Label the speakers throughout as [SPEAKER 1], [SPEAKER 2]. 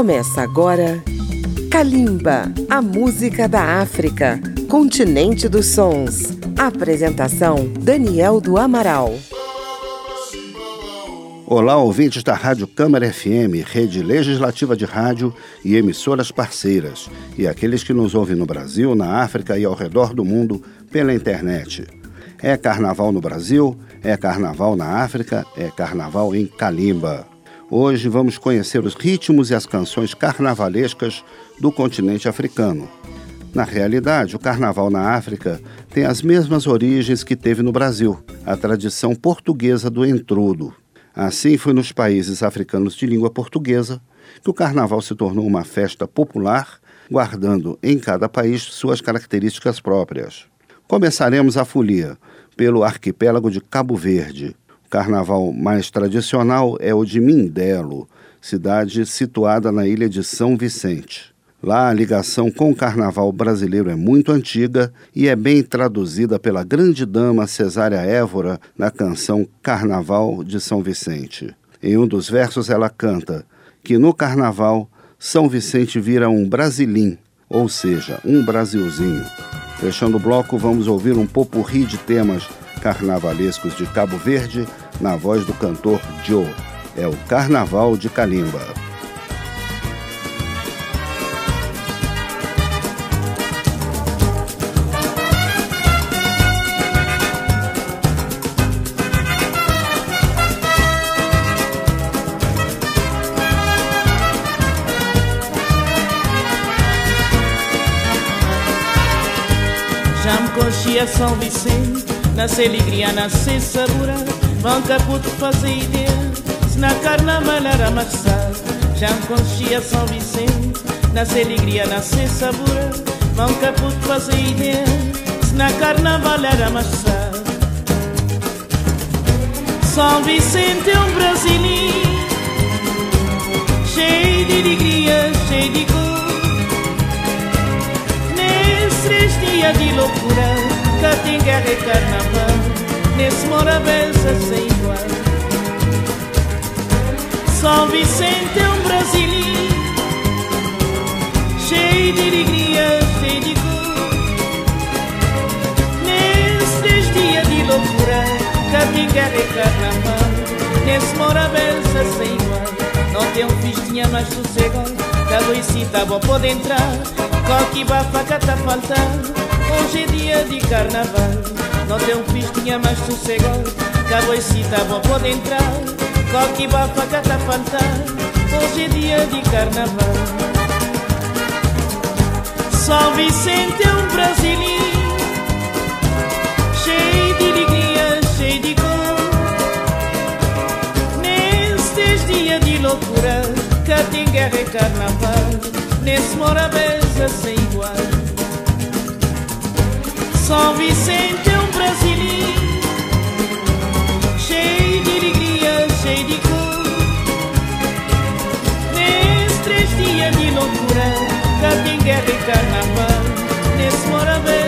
[SPEAKER 1] Começa agora Kalimba, a música da África, continente dos sons. Apresentação Daniel do Amaral.
[SPEAKER 2] Olá, ouvintes da Rádio Câmara FM, rede legislativa de rádio e emissoras parceiras, e aqueles que nos ouvem no Brasil, na África e ao redor do mundo pela internet. É carnaval no Brasil, é carnaval na África, é carnaval em Kalimba. Hoje vamos conhecer os ritmos e as canções carnavalescas do continente africano. Na realidade, o carnaval na África tem as mesmas origens que teve no Brasil, a tradição portuguesa do entrudo. Assim foi nos países africanos de língua portuguesa que o carnaval se tornou uma festa popular, guardando em cada país suas características próprias. Começaremos a folia pelo arquipélago de Cabo Verde, carnaval mais tradicional é o de Mindelo, cidade situada na ilha de São Vicente. Lá a ligação com o carnaval brasileiro é muito antiga e é bem traduzida pela grande dama Cesária Évora na canção Carnaval de São Vicente. Em um dos versos ela canta que no carnaval São Vicente vira um brasilim, ou seja, um Brasilzinho. Fechando o bloco, vamos ouvir um popurri de temas carnavalescos de Cabo Verde, na voz do cantor Joe. É o Carnaval de Calimba.
[SPEAKER 3] Conchia São Vicente Nasce alegria, nasce sabor Vão caputo fazer ideia. Se na carnaval era marçal Já conchia São Vicente. Nasce alegria, nasce sabor Vão caputo fazer ideia. Se na carnaval era marçal São Vicente é um brasileiro Cheio de alegria, cheio de cor. Nesses dias de loucura Guerra e carnaval Nesse morabença sem igual. São Vicente é um brasileiro Cheio de alegria, cheio de cor Nesses dias de loucura guerra e carnaval Nesse morabença sem igual. Não tem um festinha mais sossegado Cada e bom pode entrar. Qualquer bafaca tá faltando. Hoje é dia de carnaval. Não tem um pistinha mais sossegado Cabo e cita bom pode entrar. Qualquer bafaca tá faltando. Hoje é dia de carnaval. São Vicente é um brasileiro. Cheio Cá tem guerra e carnaval Nesse morabeza sem igual. São Vicente é um brasileiro Cheio de alegria, cheio de cor. Nesses três dias de loucura Cá tem guerra e carnaval Nesse moravença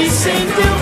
[SPEAKER 3] vive sem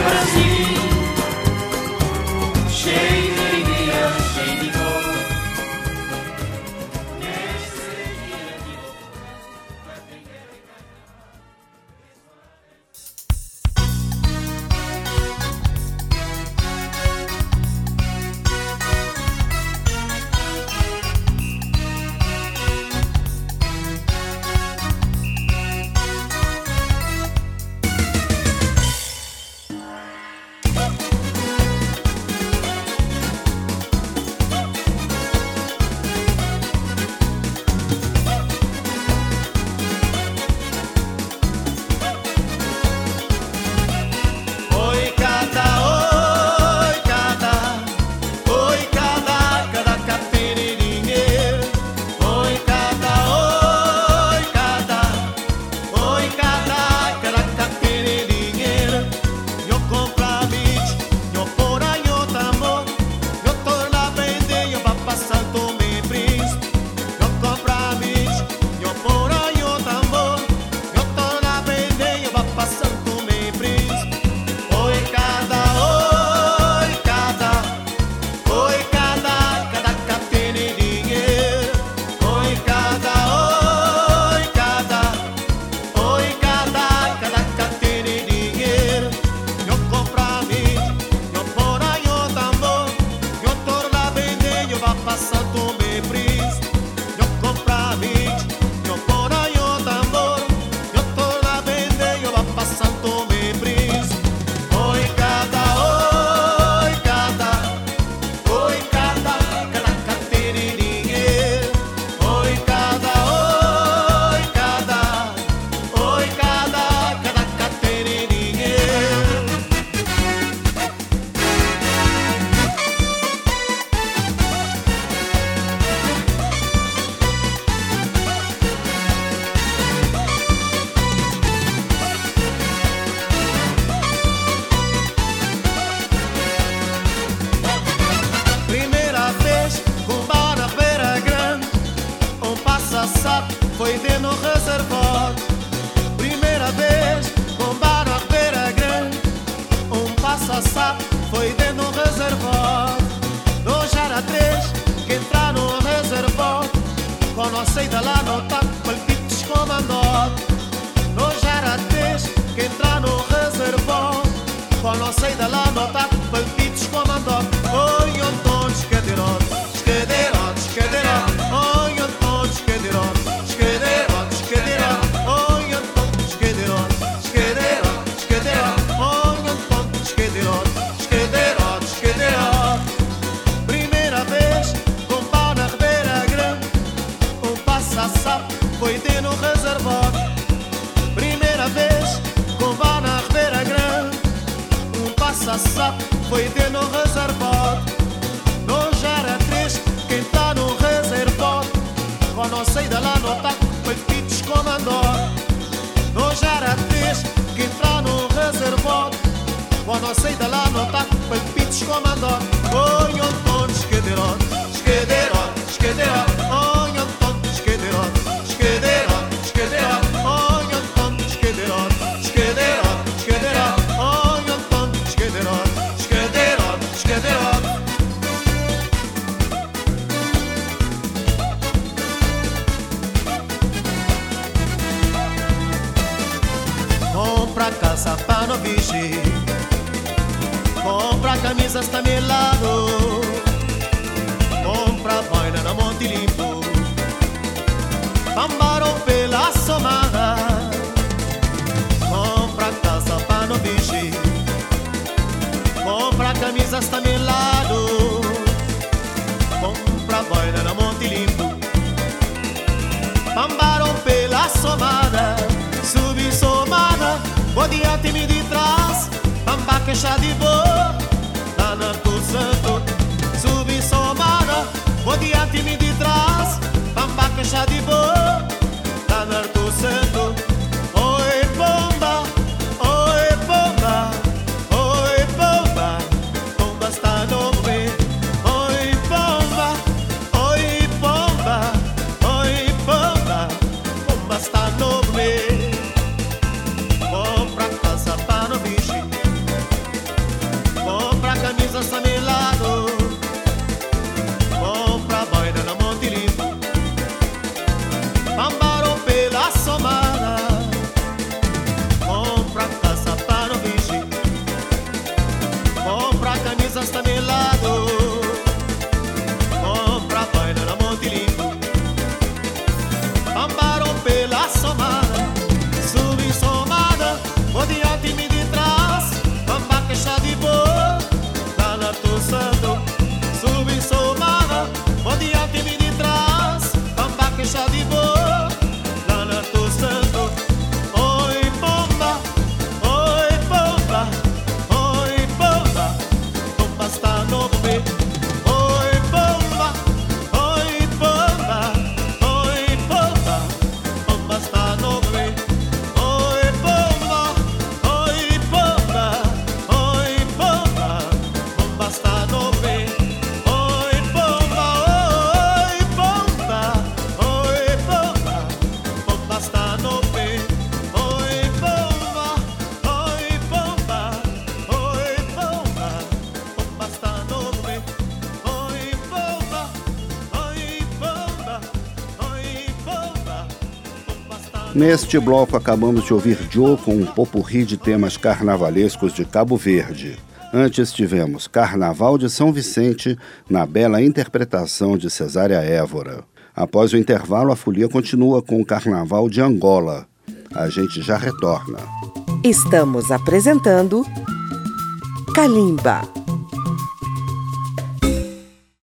[SPEAKER 4] Foi ter no reservado. Nós era três, quem tá no reservado. Quando saída lá no taco, foi pites comandou. Nós era três, quem tá no reservado. Quando saída lá no taco, foi pites comandou. Casa para vestir Compra camisas também lado Compra boina na Monte Limpo. Pambaro pela somada Compra casa para vestir Compra camisas também lado Compra boina na Monte Limpo. Pambaro pela somada somada Odiate-me de trás, pamba queixa de boa, lá na santo, subi somada. Odiate-me de trás, pamba queixa de boa,
[SPEAKER 2] Neste bloco acabamos de ouvir Joe com um popurri de temas carnavalescos de Cabo Verde. Antes tivemos Carnaval de São Vicente, na bela interpretação de Cesária Évora. Após o intervalo, a folia continua com o Carnaval de Angola. A gente já retorna.
[SPEAKER 1] Estamos apresentando Kalimba.